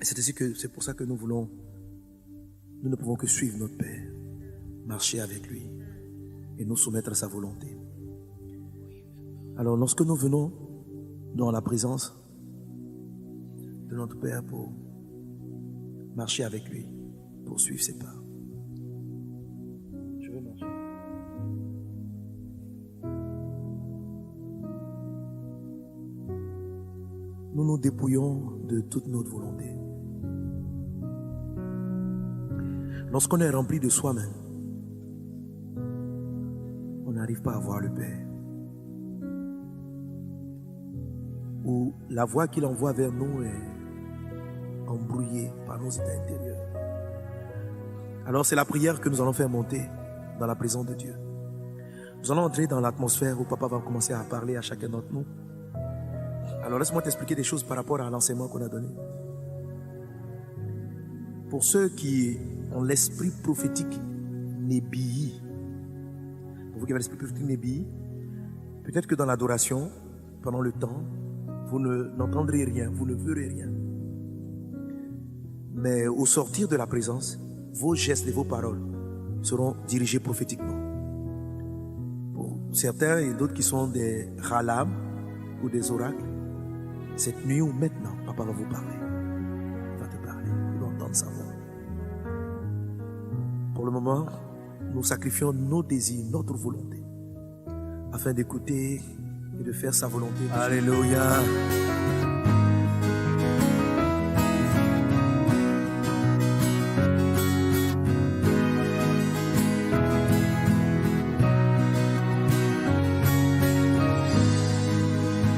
Et c'est pour ça que nous voulons, nous ne pouvons que suivre notre Père, marcher avec lui et nous soumettre à sa volonté. Alors lorsque nous venons dans la présence de notre Père pour marcher avec lui, pour suivre ses pas. Nous nous dépouillons de toute notre volonté. Lorsqu'on est rempli de soi-même, on n'arrive pas à voir le Père. Ou la voix qu'il envoie vers nous est embrouillée par nos états intérieurs. Alors c'est la prière que nous allons faire monter dans la présence de Dieu. Nous allons entrer dans l'atmosphère où Papa va commencer à parler à chacun d'entre nous. Alors laisse-moi t'expliquer des choses par rapport à l'enseignement qu'on a donné. Pour ceux qui l'esprit prophétique Nébi, pour vous qui avez l'esprit prophétique Nébi, peut-être que dans l'adoration, pendant le temps, vous ne n'entendrez rien, vous ne verrez rien. Mais au sortir de la présence, vos gestes et vos paroles seront dirigés prophétiquement. Pour certains et d'autres qui sont des ralam ou des oracles, cette nuit ou maintenant, papa va vous parler. Nous sacrifions nos désirs, notre volonté, afin d'écouter et de faire sa volonté. Alléluia.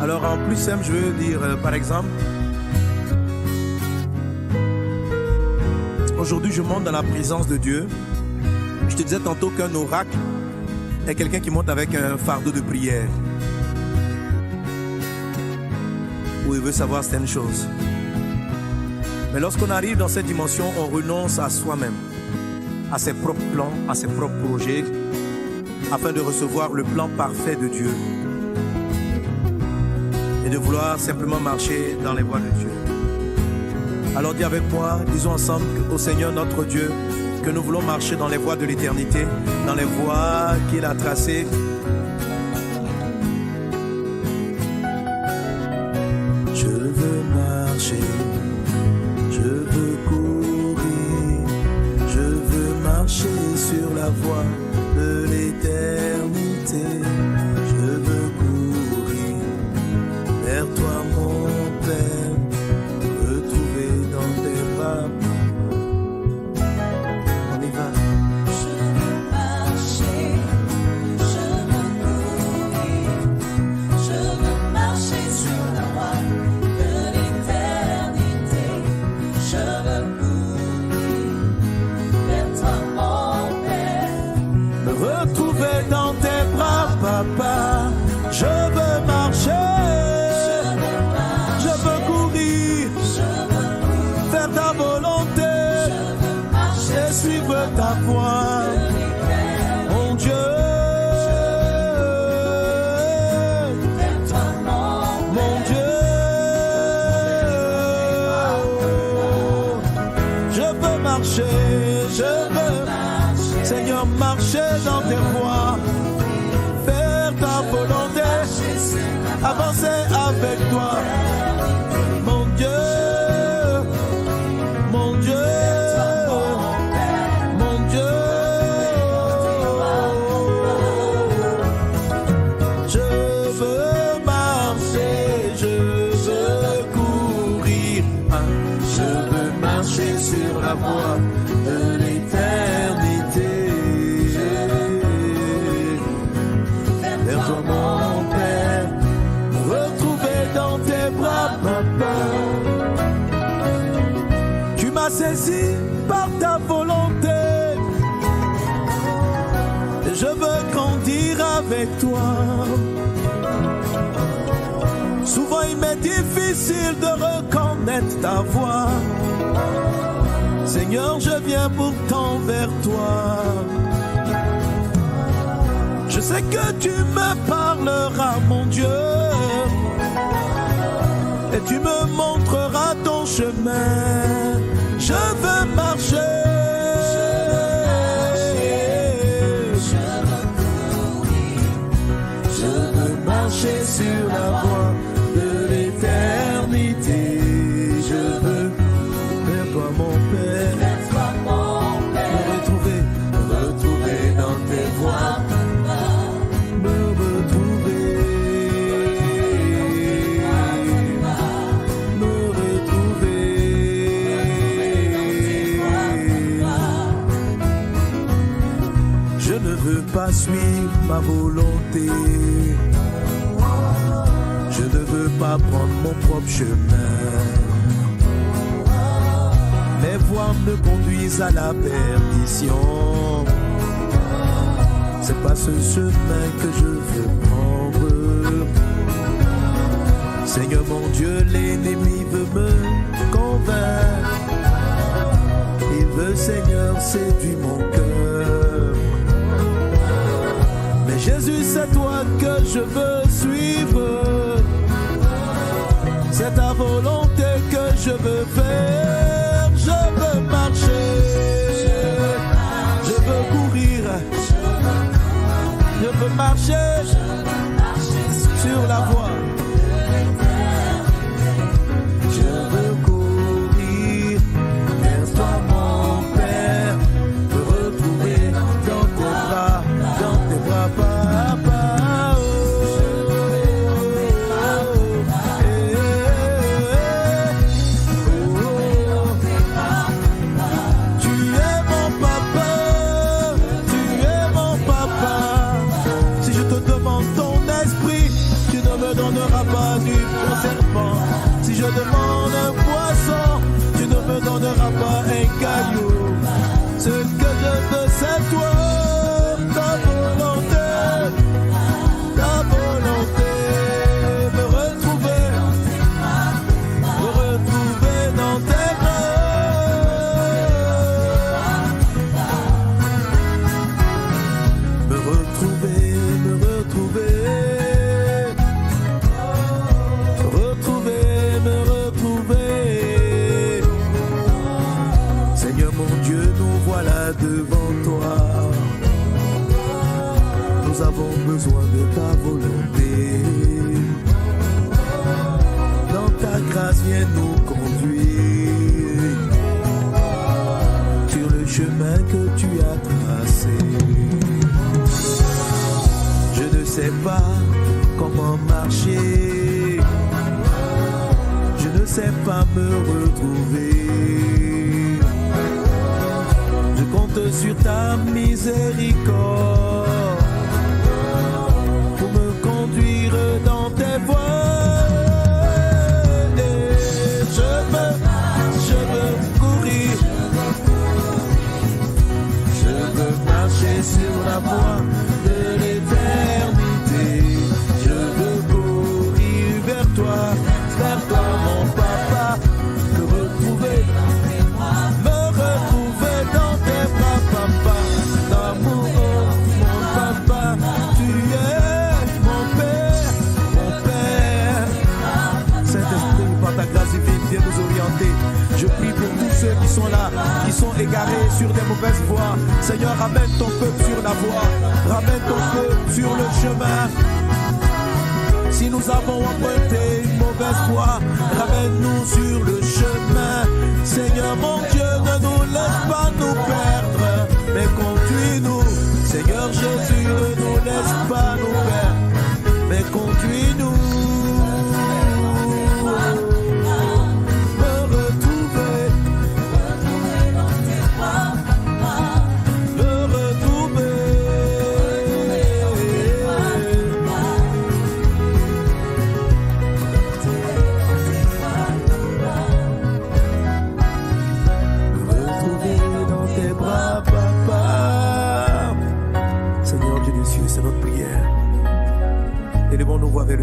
Alors en plus simple, je veux dire, euh, par exemple, aujourd'hui je monte dans la présence de Dieu. Je te disais tantôt qu'un oracle est quelqu'un qui monte avec un fardeau de prière. Où il veut savoir certaines choses. Mais lorsqu'on arrive dans cette dimension, on renonce à soi-même, à ses propres plans, à ses propres projets, afin de recevoir le plan parfait de Dieu et de vouloir simplement marcher dans les voies de Dieu. Alors dis avec moi, disons ensemble au Seigneur notre Dieu que nous voulons marcher dans les voies de l'éternité, dans les voies qu'il a tracées. Je veux marcher, je veux courir, je veux marcher sur la voie ta voie. Difficile de reconnaître ta voix. Seigneur, je viens pourtant vers toi. Je sais que tu me parleras, mon Dieu, et tu me montreras ton chemin. suivre volonté. Je ne veux pas prendre mon propre chemin. Mes voies me conduisent à la perdition. C'est pas ce chemin que je veux prendre. Seigneur mon Dieu, l'ennemi veut me convaincre. Il veut, Seigneur, séduire mon cœur. Jésus, c'est toi que je veux suivre. C'est ta volonté que je veux faire. Je veux marcher. Je veux courir. Je veux marcher sur la voie. Si nous avons emprunté une mauvaise voie, ramène-nous sur le chemin. Seigneur mon Dieu, ne nous laisse pas nous perdre, mais conduis-nous. Seigneur Jésus,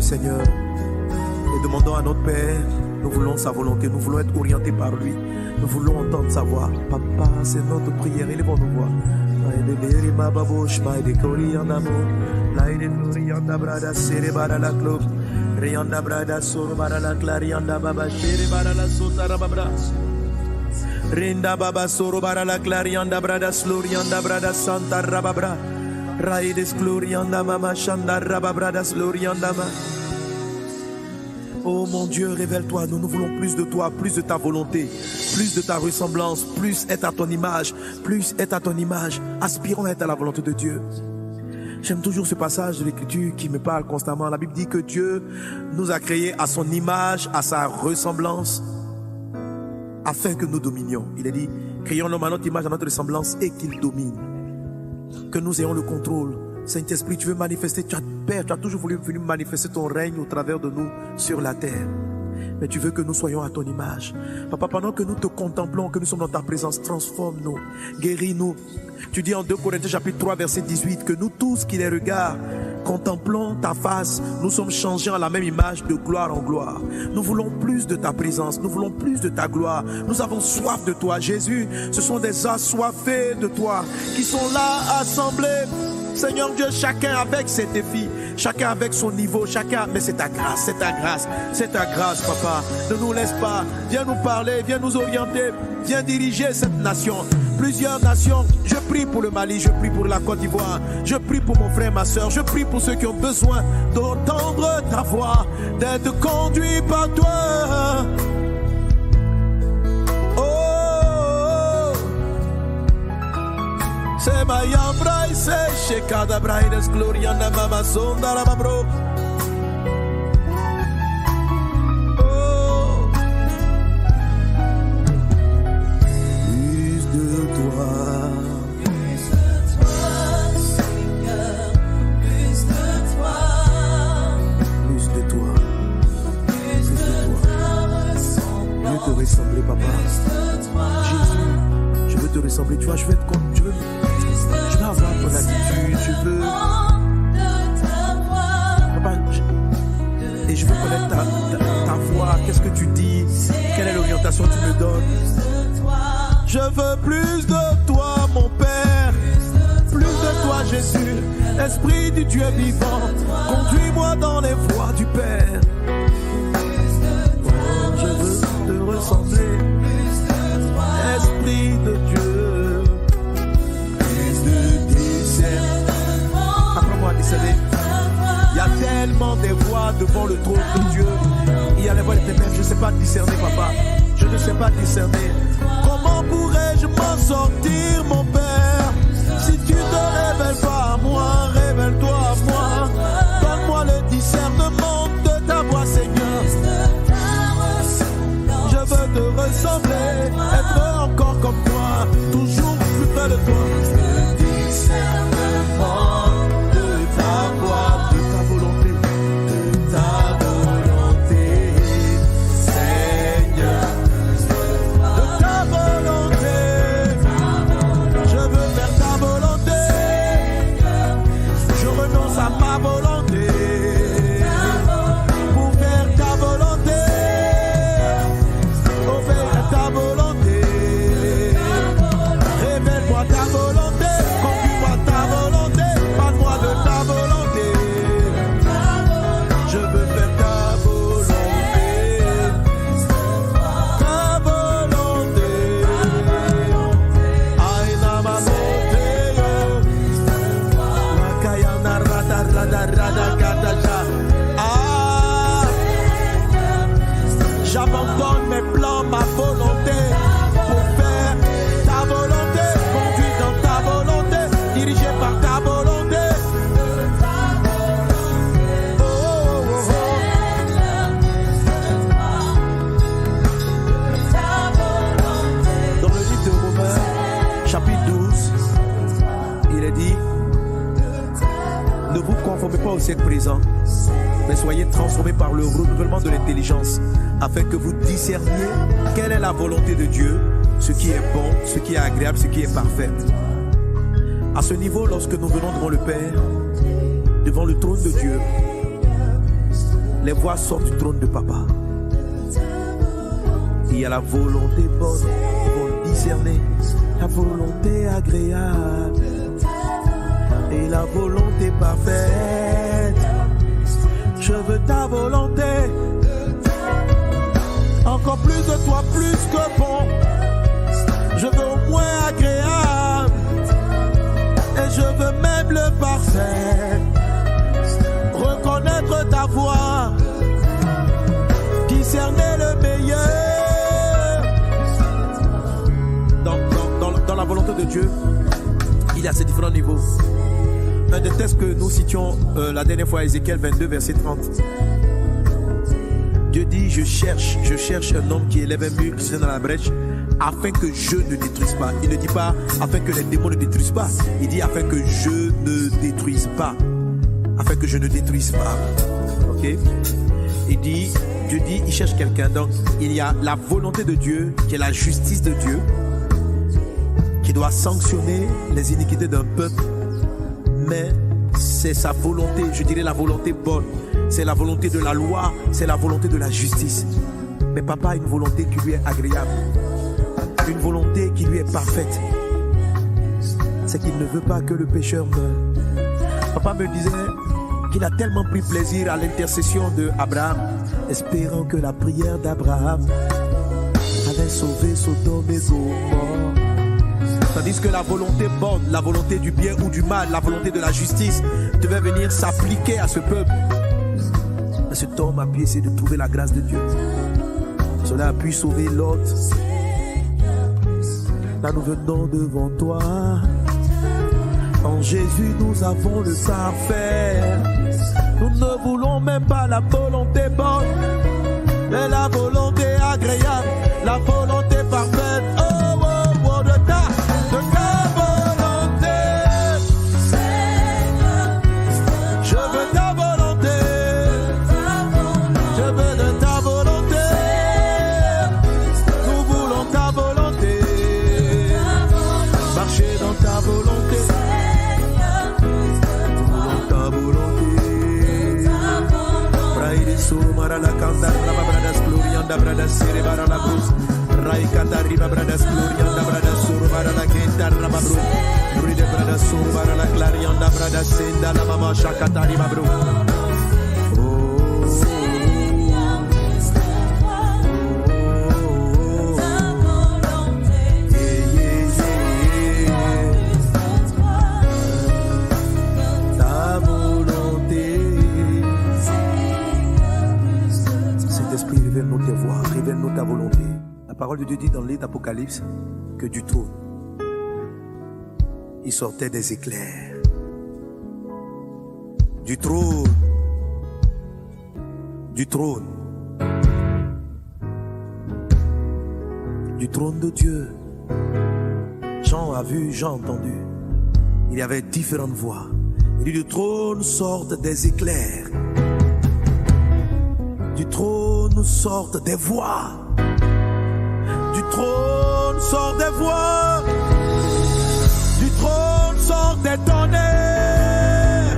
Seigneur et demandons à notre Père, nous voulons sa volonté, nous voulons être orientés par lui, nous voulons entendre sa voix. Papa, c'est notre prière, élevons nos voix. Rinda baba soro barala clarianda brada, slurianda brada, santa rababra. Raides glorianda mama, shanda rababrada, slurianda ma. Oh mon Dieu, révèle-toi. Nous nous voulons plus de toi, plus de ta volonté, plus de ta ressemblance, plus être à ton image, plus être à ton image. Aspirons à être à la volonté de Dieu. J'aime toujours ce passage de l'Écriture qui me parle constamment. La Bible dit que Dieu nous a créés à son image, à sa ressemblance, afin que nous dominions. Il a dit, créons l'homme à notre image, à notre ressemblance, et qu'il domine. Que nous ayons le contrôle Saint-Esprit, tu veux manifester, tu as, Père, tu as toujours voulu venir manifester ton règne au travers de nous sur la terre. Mais tu veux que nous soyons à ton image. Papa, pendant que nous te contemplons, que nous sommes dans ta présence, transforme-nous, guéris-nous. Tu dis en 2 Corinthiens chapitre 3 verset 18 que nous tous qui les regardons, contemplons ta face, nous sommes changés en la même image de gloire en gloire. Nous voulons plus de ta présence, nous voulons plus de ta gloire. Nous avons soif de toi, Jésus. Ce sont des assoiffés de toi qui sont là assemblés. Seigneur Dieu, chacun avec ses défis, chacun avec son niveau, chacun. Mais c'est ta grâce, c'est ta grâce, c'est ta grâce, papa. Ne nous laisse pas. Viens nous parler, viens nous orienter, viens diriger cette nation. Plusieurs nations. Je prie pour le Mali, je prie pour la Côte d'Ivoire, je prie pour mon frère, ma soeur, je prie pour ceux qui ont besoin d'entendre ta voix, d'être conduits par toi. Se mayambra y se shekada braides gloriana mama sonda la mabro. Oh. Plus de toi, Plus de toi, Seigneur, plus de toi, plus de toi. Je veux te ressembler, papa. je veux te ressembler. Tu vois, je veux être comme, veux plus de toi, mon Père. Plus de toi, Jésus. Esprit du Dieu vivant. Conduis-moi dans les voies du Père. Je veux te ressembler. Esprit de Dieu. Apprends-moi à. Il y a tellement des voix devant le trône de Dieu. Il y a les voix des ténèbres. Je ne sais pas discerner, papa. Je ne sais pas discerner. Comment pourrais-je m'en sortir, mon Père? Si tu te révèles pas à moi, révèle-toi à moi. Donne-moi le discernement de ta voix, Seigneur. Je veux te ressembler, être encore comme toi, toujours plus près de toi. Vous conformez pas au siècle présent, mais soyez transformés par le renouvellement de l'intelligence, afin que vous discerniez quelle est la volonté de Dieu, ce qui est bon, ce qui est agréable, ce qui est parfait. À ce niveau, lorsque nous venons devant le Père, devant le trône de Dieu, les voix sortent du trône de Papa. Il y a la volonté bonne, ils vont discerner la volonté agréable et la volonté parfaite. Je veux ta volonté. Encore plus de toi, plus que bon. Je veux au moins agréable. Et je veux même le parfait. Reconnaître ta voix. Discerner le meilleur. Dans, dans- dans- dans la volonté de Dieu, il y a ces différents niveaux. Un des textes que nous citions euh, la dernière fois, Ézéchiel 22, verset 30. Dieu dit, je cherche, je cherche un homme qui élève un mur, qui se dans la brèche, afin que je ne détruise pas. Il ne dit pas afin que les démons ne détruisent pas. Il dit afin que je ne détruise pas. Afin que je ne détruise pas. Ok? Il dit, Dieu dit, il cherche quelqu'un. Donc, il y a la volonté de Dieu, qui est la justice de Dieu, qui doit sanctionner les iniquités d'un peuple. Mais c'est sa volonté, je dirais la volonté bonne. C'est la volonté de la loi, c'est la volonté de la justice. Mais papa a une volonté qui lui est agréable. Une volonté qui lui est parfaite. C'est qu'il ne veut pas que le pécheur meure. Papa me disait qu'il a tellement pris plaisir à l'intercession de Abraham, espérant que la prière d'Abraham avait sauvé Sodome et Gomorrhe. Tandis que la volonté bonne, la volonté du bien ou du mal, la volonté de la justice devait venir s'appliquer à ce peuple. Mais cet homme a pu essayer de trouver la grâce de Dieu. Cela a pu sauver l'autre. Là nous venons devant toi. En Jésus nous avons le parfait. Nous ne voulons même pas la volonté bonne, mais la volonté agréable, da brada sire barana bus rai kata riba brada gloria da brada sur bara la kenta raba bru. Ride brada sur bara la clarion da brada senda la mama shakata riba bru. La parole de Dieu dit dans le d'Apocalypse que du trône, il sortait des éclairs. Du trône, du trône, du trône de Dieu. Jean a vu, Jean a entendu. Il y avait différentes voix. Il dit du trône sortent des éclairs. Du trône sortent des voix. Trône sortent des voix. Du trône sortent des tonnerres.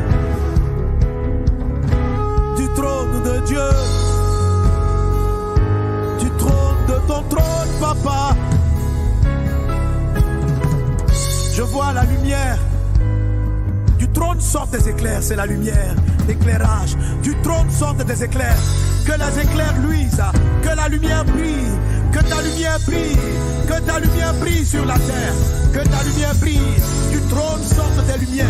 Du trône de Dieu. Du trône de ton trône, papa. Je vois la lumière. Du trône sortent des éclairs, c'est la lumière, l'éclairage. Du trône sortent des éclairs. Que les éclairs luisent, que la lumière brille, que ta lumière brille, que ta lumière brille sur la terre, que ta lumière brille. Du trône sortent des lumières,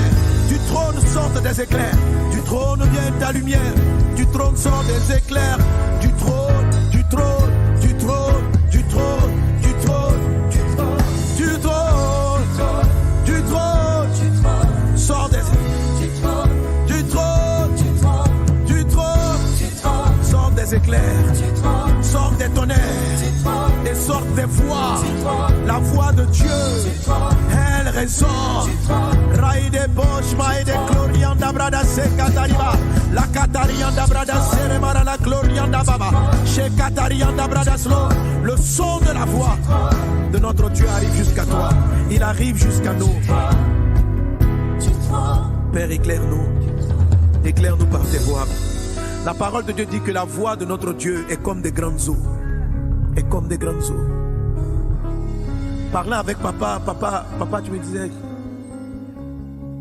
du trône sortent des éclairs, du trône vient ta lumière, du trône sort des éclairs, du trône, du trône, du trône, du trône, du trône, du trône, du trône, du trône, sort des du trône, du trône, des éclairs, sort des tonnerres, et sort des voix, la voix de Dieu, elle résonne. La la chez le son de la voix de notre Dieu arrive jusqu'à toi, il arrive jusqu'à nous. Père, éclaire-nous. Éclaire-nous par tes voix. La parole de Dieu dit que la voix de notre Dieu est comme des grandes eaux. Comme des grandes eaux. Parlant avec papa, papa, papa, tu me disais.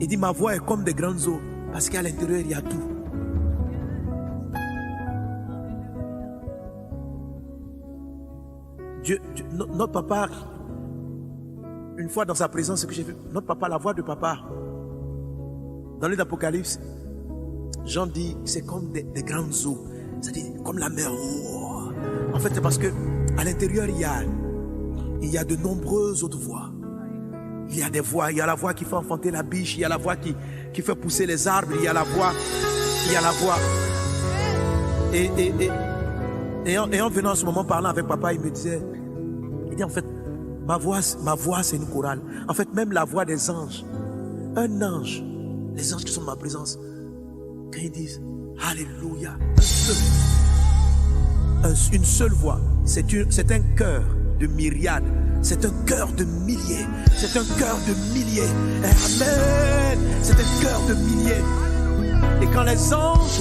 Il dit ma voix est comme des grandes eaux. Parce qu'à l'intérieur, il y a tout. Dieu, Dieu- no- notre papa, une fois dans sa présence, ce que j'ai vu, notre papa, la voix de papa, dans l'île d'Apocalypse, Jean dit c'est comme des, des grandes eaux, c'est-à-dire comme la mer. Oh. En fait, c'est parce que à l'intérieur il y a de nombreuses autres voix. Il y a des voix, il y a la voix qui fait enfanter la biche, il y a la voix qui, fait pousser les arbres, il y a la voix, il y a la voix. Et, en, en venant à ce moment parlant avec papa, il me disait, il dit en fait, Ma voix, ma voix, c'est une chorale. En fait, même la voix des anges. Un ange, les anges qui sont dans ma présence, quand ils disent Alléluia, une seule voix, c'est un cœur de myriades, c'est un cœur de milliers, c'est un cœur de milliers. Amen, c'est un cœur de milliers. Et quand les anges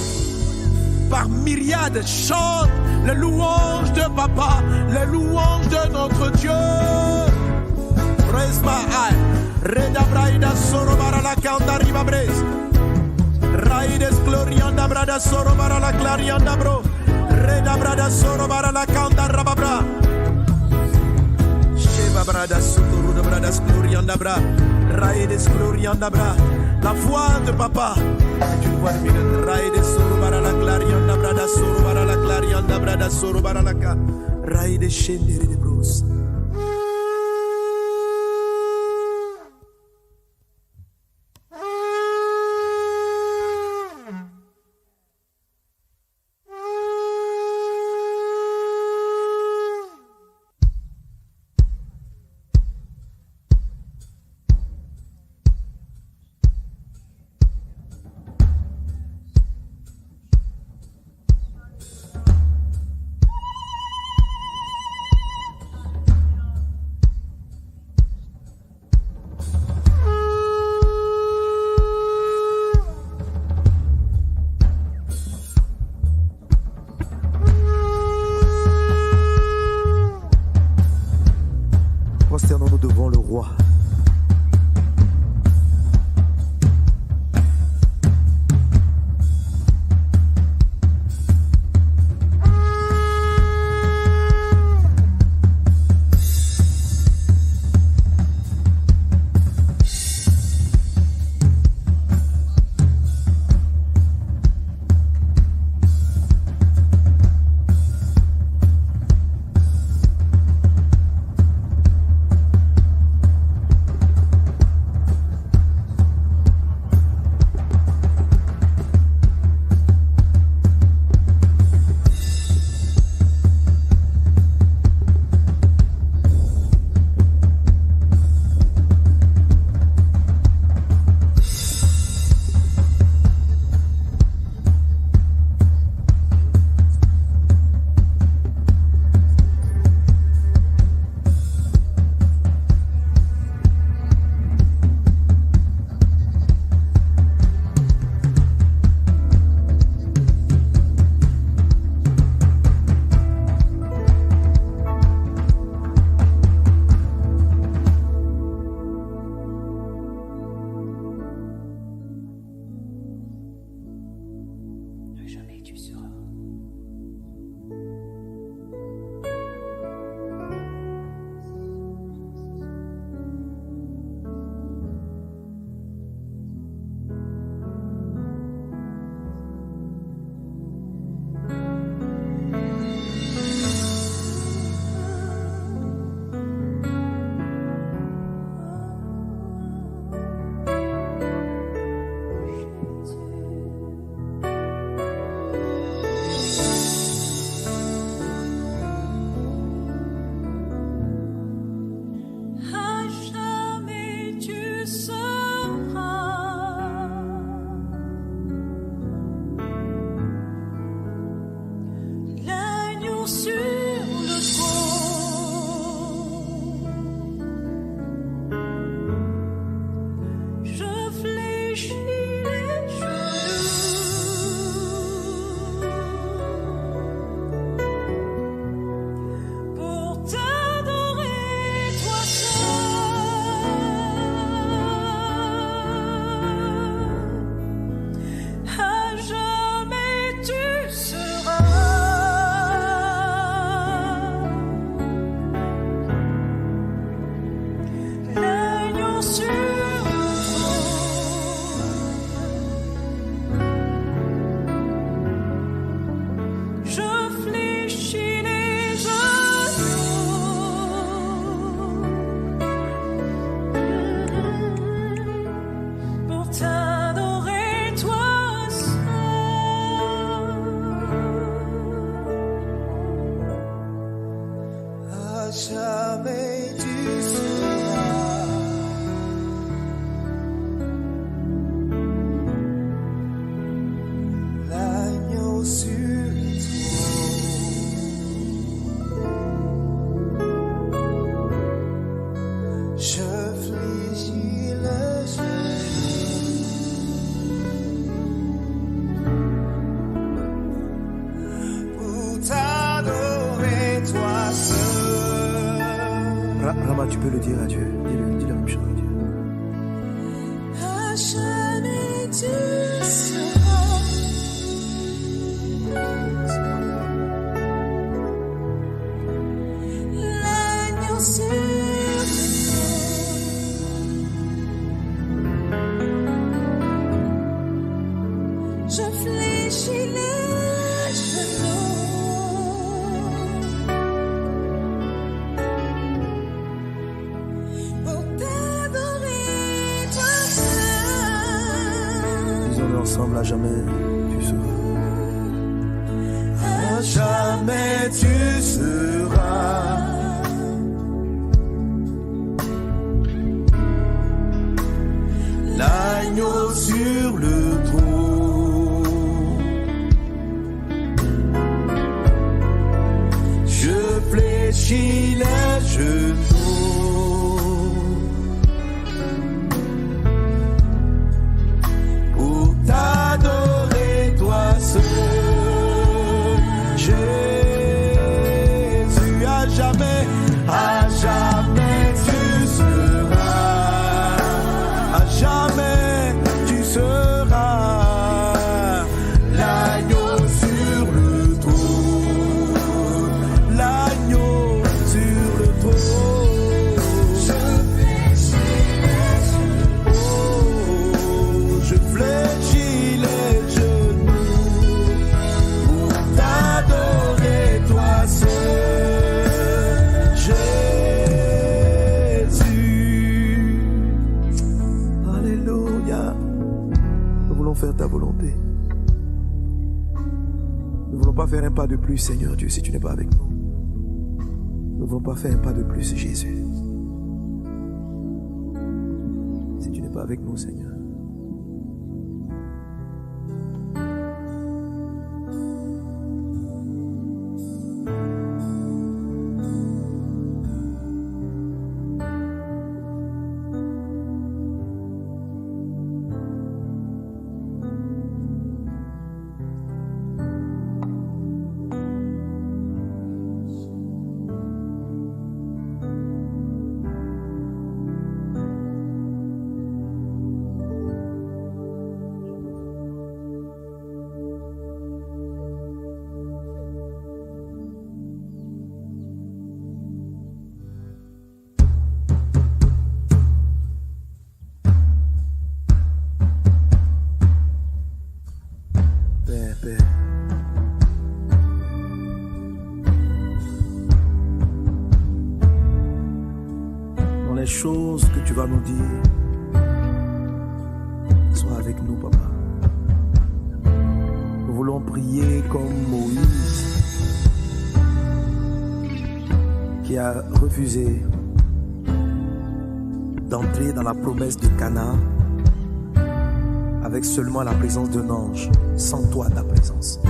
par myriades chantent les louanges de Papa, les louanges de notre Dieu. Raides glorianda brada soro bara la clarianda. Reda brada bara la kanda rababra. Sheva brada sotoro de brada glorianda bra. Raides glorianda bra. La voix de papa. Une de. Raides soro bara la clarianda brada soro bara la clarianda brada soro bara la ka. Scendere de bros. Seigneur Dieu, si tu n'es pas avec nous. Nous ne voulons pas faire un pas de plus, Jésus. Nous dire, sois avec nous, Papa. Nous voulons prier comme Moïse, qui a refusé d'entrer dans la promesse de Canaan avec seulement la présence d'un ange, sans toi ta présence.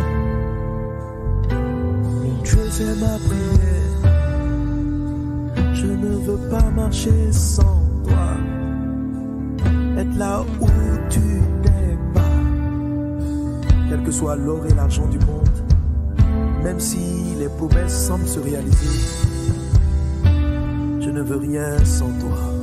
Ma prière. Je ne veux pas marcher sans Être là où tu n'es pas. Quel que soit l'or et l'argent du monde, même si les promesses semblent se réaliser, je ne veux rien sans toi.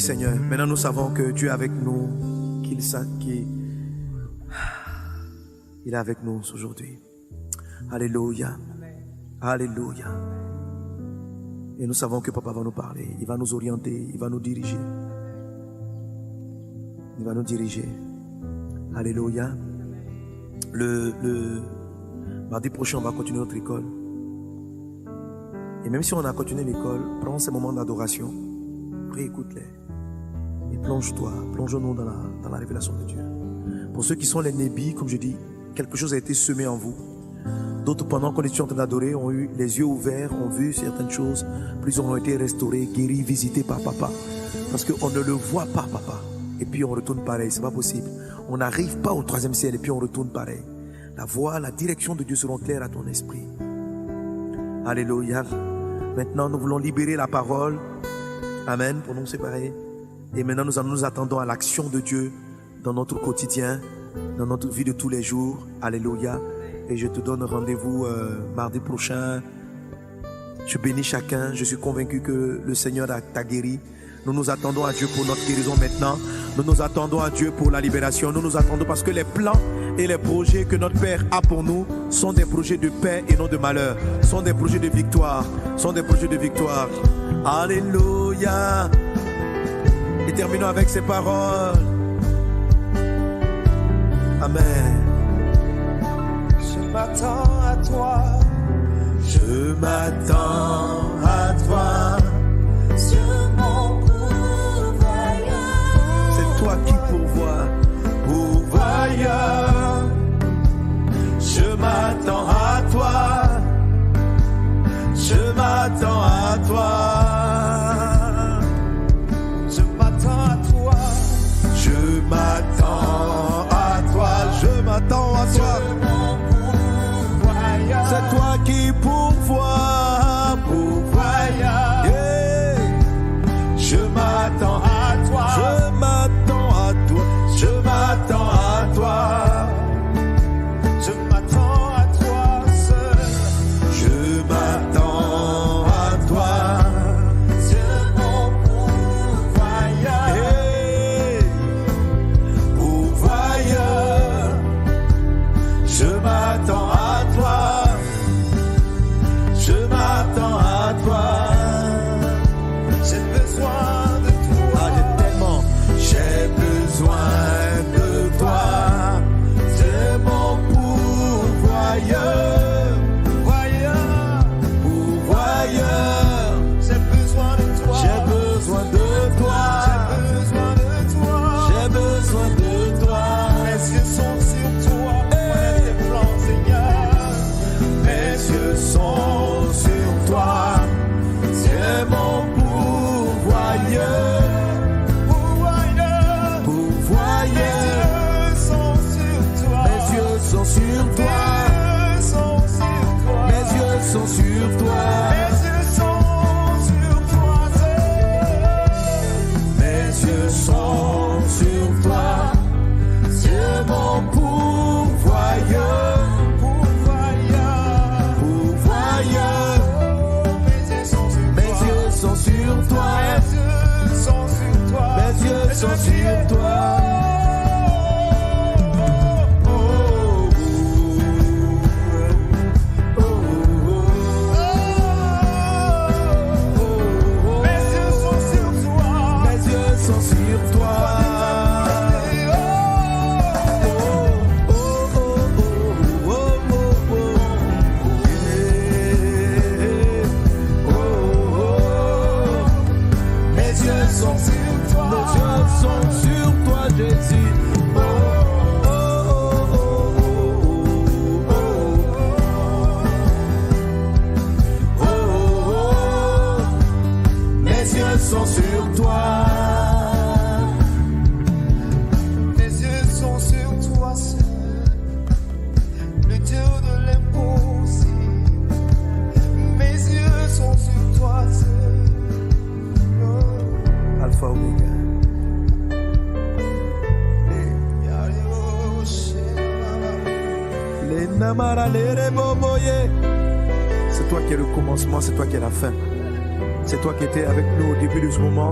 Seigneur. Maintenant nous savons que Dieu est avec nous, qu'il est avec nous aujourd'hui. Alléluia. Alléluia. Et nous savons que Papa va nous parler, il va nous orienter, il va nous diriger. Il va nous diriger. Alléluia. Le, le mardi prochain, on va continuer notre école. Et même si on a continué l'école, prends ces moments d'adoration, réécoute-les. Et plonge-toi, plonge-nous dans la, révélation de Dieu. Pour ceux qui sont les nébis, comme je dis, quelque chose a été semé en vous. D'autres, pendant qu'on était en train d'adorer, ont eu les yeux ouverts, ont vu certaines choses. Plusieurs ont été restaurés, guéris, visités par papa. Parce qu'on ne le voit pas, papa. Et puis on retourne pareil, c'est pas possible. On n'arrive pas au troisième ciel et puis on retourne pareil. La voix, la direction de Dieu seront claires à ton esprit. Alléluia. Maintenant, nous voulons libérer la parole. Amen. Pour nous séparer. Et maintenant, nous nous attendons à l'action de Dieu dans notre quotidien, dans notre vie de tous les jours. Alléluia. Et je te donne rendez-vous euh, mardi prochain. Je bénis chacun. Je suis convaincu que le Seigneur t'a guéri. Nous nous attendons à Dieu pour notre guérison maintenant. Nous nous attendons à Dieu pour la libération. Nous nous attendons parce que les plans et les projets que notre Père a pour nous sont des projets de paix et non de malheur. Sont des projets de victoire. Sont des projets de victoire. Alléluia. Et terminons avec ces paroles. Amen. Je m'attends à toi. Je m'attends à toi. Sur mon pourvoyeur. C'est toi qui pourvois. Pourvoyeur. Je m'attends à toi. Je m'attends à toi. M'attends à toi. Je m'attends à toi.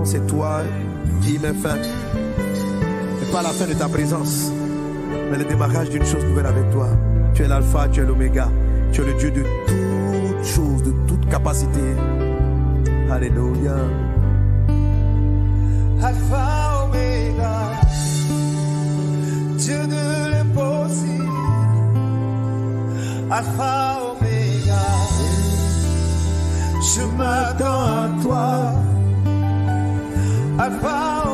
c'est toi qui mets fin. C'est pas la fin de ta présence, mais le démarrage d'une chose nouvelle avec toi. Tu es l'alpha, tu es l'oméga, tu es le Dieu de toutes choses, de toute capacité. Alléluia. Alpha, oméga, Dieu de l'impossible. Alpha, oméga, je m'attends à toi. I found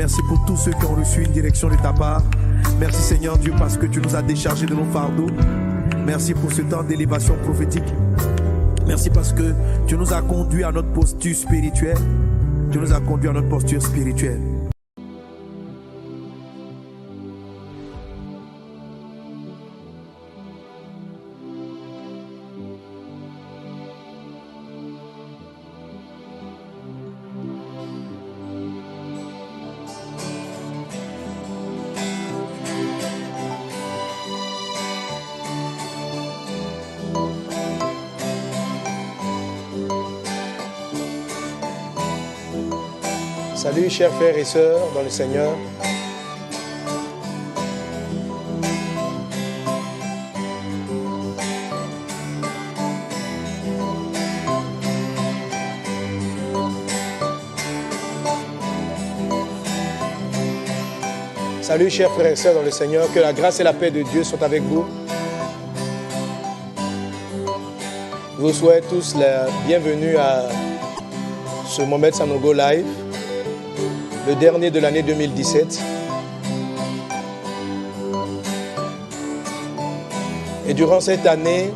Merci pour tous ceux qui ont reçu une direction de ta part. Merci Seigneur Dieu parce que tu nous as déchargés de nos fardeaux. Merci pour ce temps d'élévation prophétique. Merci parce que tu nous as conduits à notre posture spirituelle. Tu nous as conduits à notre posture spirituelle. Salut chers frères et sœurs dans le Seigneur. Salut chers frères et sœurs dans le Seigneur, que la grâce et la paix de Dieu soient avec vous. Je vous souhaite tous la bienvenue à ce Mohamed Sanogo Live, le dernier de l'année 2017. Et durant cette année,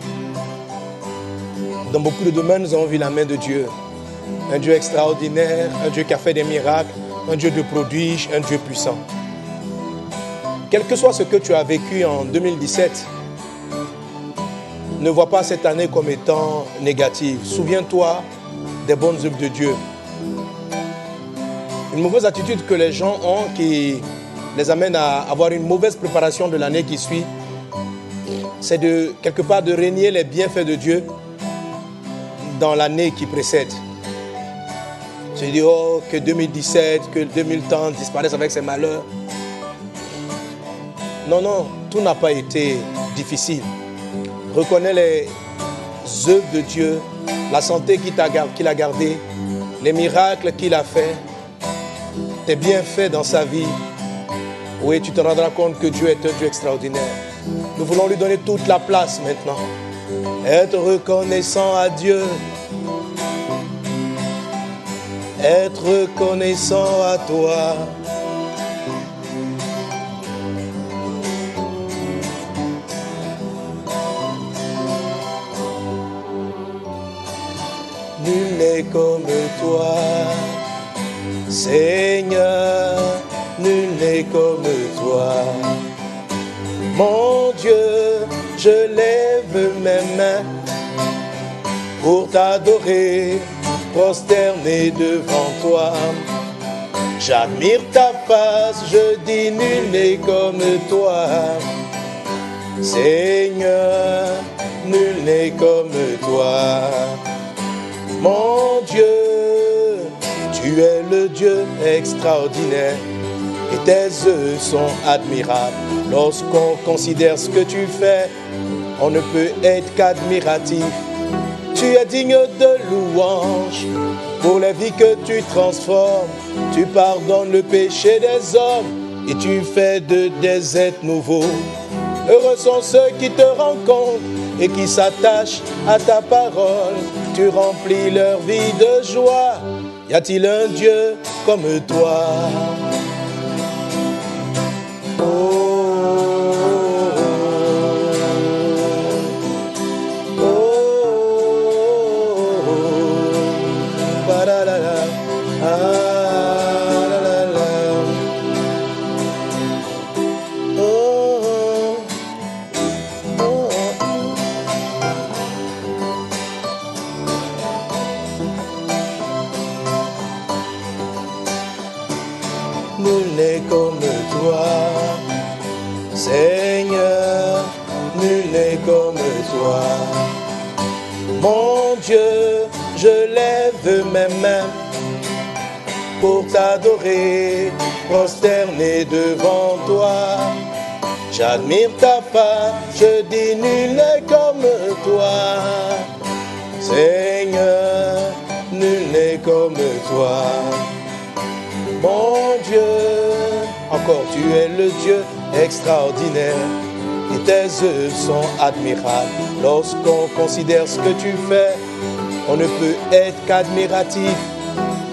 dans beaucoup de domaines, nous avons vu la main de Dieu. Un Dieu extraordinaire, un Dieu qui a fait des miracles, un Dieu de prodiges, un Dieu puissant. Quel que soit ce que tu as vécu en 2017, ne vois pas cette année comme étant négative. Souviens-toi des bonnes œuvres de Dieu. Une mauvaise attitude que les gens ont qui les amène à avoir une mauvaise préparation de l'année qui suit, c'est de quelque part de régner les bienfaits de Dieu dans l'année qui précède. Se dire oh, que 2017, que 2030 disparaissent avec ses malheurs. Non, non, tout n'a pas été difficile. Reconnais les œuvres de Dieu, la santé qu'il a gardée, les miracles qu'il a fait, tes bienfaits dans sa vie. Oui, tu te rendras compte que Dieu est un Dieu extraordinaire. Nous voulons lui donner toute la place maintenant. Être reconnaissant à Dieu. Être reconnaissant à toi. Nul n'est comme toi. Seigneur, je lève mes mains pour t'adorer, prosterné devant toi. J'admire ta face, je dis nul n'est comme toi. Seigneur, nul n'est comme toi. Mon Dieu, tu es le Dieu extraordinaire et tes œuvres sont admirables. Lorsqu'on considère ce que tu fais, on ne peut être qu'admiratif. Tu es digne de louange pour les vies que tu transformes. Tu pardonnes le péché des hommes et tu fais de des êtres nouveaux. Heureux sont ceux qui te rencontrent et qui s'attachent à ta parole. Tu remplis leur vie de joie. Y a-t-il un Dieu comme toi? N'est comme toi. Mon Dieu, je lève mes mains pour t'adorer, prosterné devant toi. J'admire ta face, je dis nul n'est comme toi. Seigneur, nul n'est comme toi. Mon Dieu, encore tu es le Dieu extraordinaire et tes œuvres sont admirables. Lorsqu'on considère ce que tu fais, on ne peut être qu'admiratif.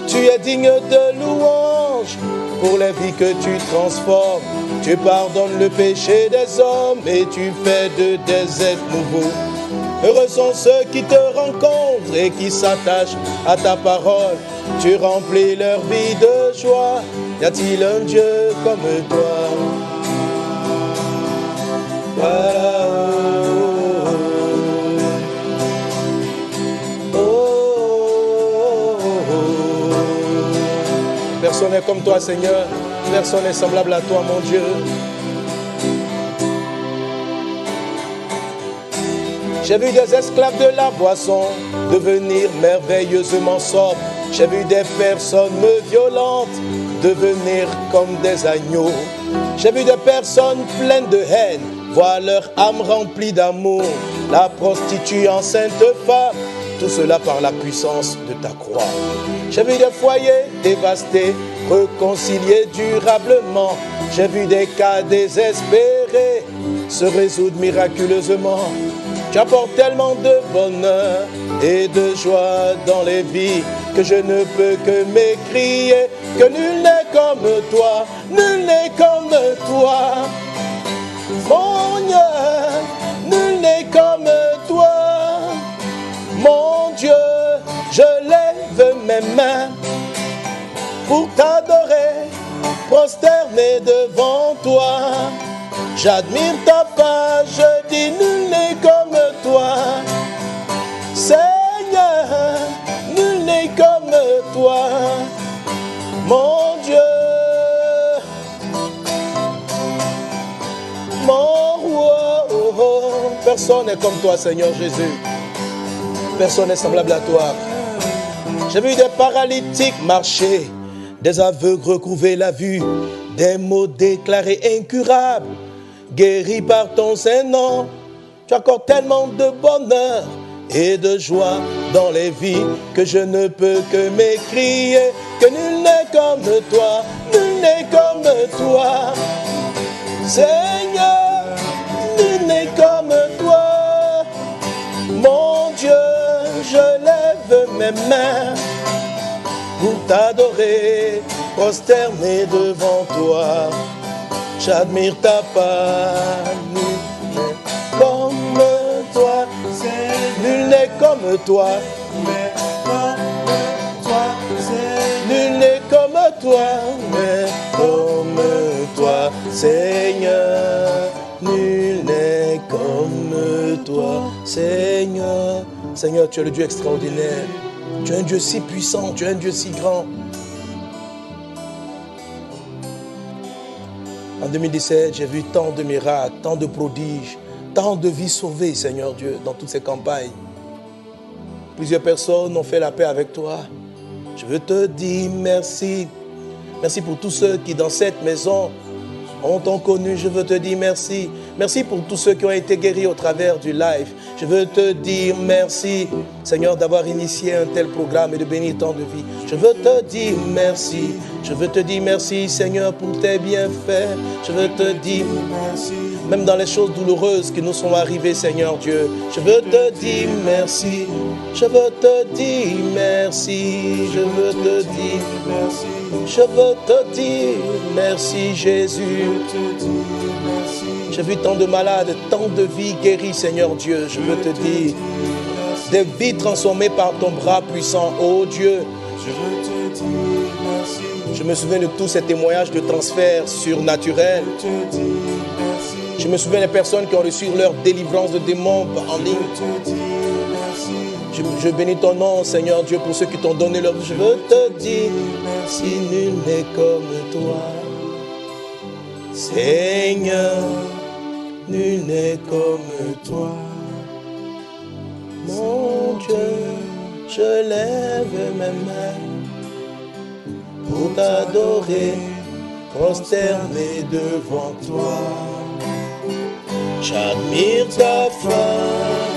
Tu es digne de louange pour les vies que tu transformes. Tu pardonnes le péché des hommes et tu fais de des êtres nouveaux. Heureux sont ceux qui te rencontrent et qui s'attachent à ta parole. Tu remplis leur vie de joie. Y a-t-il un Dieu comme toi? Personne n'est comme toi, Seigneur. Personne n'est semblable à toi, mon Dieu. J'ai vu des esclaves de la boisson devenir merveilleusement sobres. J'ai vu des personnes violentes devenir comme des agneaux. J'ai vu des personnes pleines de haine voir leur âme remplie d'amour. La prostituée enceinte femme, tout cela par la puissance de ta croix. J'ai vu des foyers dévastés, réconciliés durablement. J'ai vu des cas désespérés se résoudre miraculeusement. Tu apportes tellement de bonheur et de joie dans les vies que je ne peux que m'écrier que nul n'est comme toi, nul n'est comme toi. Mon Dieu, nul n'est comme toi. Mon Dieu, je lève mes mains pour t'adorer, prosterné devant toi. J'admire ta page, je dis nul n'est comme toi. Seigneur, nul n'est comme toi. Mon Dieu, roi, oh, oh. personne n'est comme toi, Seigneur Jésus. Personne n'est semblable à toi. J'ai vu des paralytiques marcher, des aveugles recouvrer la vue, des mots déclarés incurables, guéris par ton Saint-Nom. Tu accordes tellement de bonheur et de joie dans les vies que je ne peux que m'écrier que nul n'est comme toi, nul n'est comme toi. Seigneur, mes mains pour t'adorer, prosterné devant toi. J'admire ta n'est comme toi, nul n'est comme toi, Mais comme toi, nul n'est comme toi, mais comme toi, Seigneur, nul n'est comme toi, Seigneur. Seigneur, tu es le Dieu extraordinaire. Tu es un Dieu si puissant, tu es un Dieu si grand. En 2017, j'ai vu tant de miracles, tant de prodiges, tant de vies sauvées, Seigneur Dieu, dans toutes ces campagnes. Plusieurs personnes ont fait la paix avec toi. Je veux te dire merci. Merci pour tous ceux qui, dans cette maison, ont connu. Je veux te dire merci. Merci pour tous ceux qui ont été guéris au travers du live. Je veux te dire merci, Seigneur, d'avoir initié un tel programme et de bénir tant de vies. Je veux te dire merci. Je veux te dire merci, Seigneur, pour tes bienfaits. Je veux te dire merci. même dans les choses douloureuses qui nous sont arrivées, Seigneur Dieu. Je veux te dire merci. Je veux te dire merci. Je veux te dire Merci. je veux te dire merci Jésus. Je te dis merci. J'ai vu tant de malades, tant de vies guéries, Seigneur Dieu. Je veux te dire des vies transformées par ton bras puissant, oh Dieu. Je me souviens de tous ces témoignages de transfert surnaturel. Je me souviens des personnes qui ont reçu leur délivrance de démons en ligne. Je. Je, bénis ton nom, Seigneur Dieu, pour ceux qui t'ont donné leur. Je veux te dire Merci. si nul n'est comme toi. Seigneur, nul n'est comme toi. Mon Dieu, je lève mes mains pour t'adorer, prosterner devant toi. J'admire ta force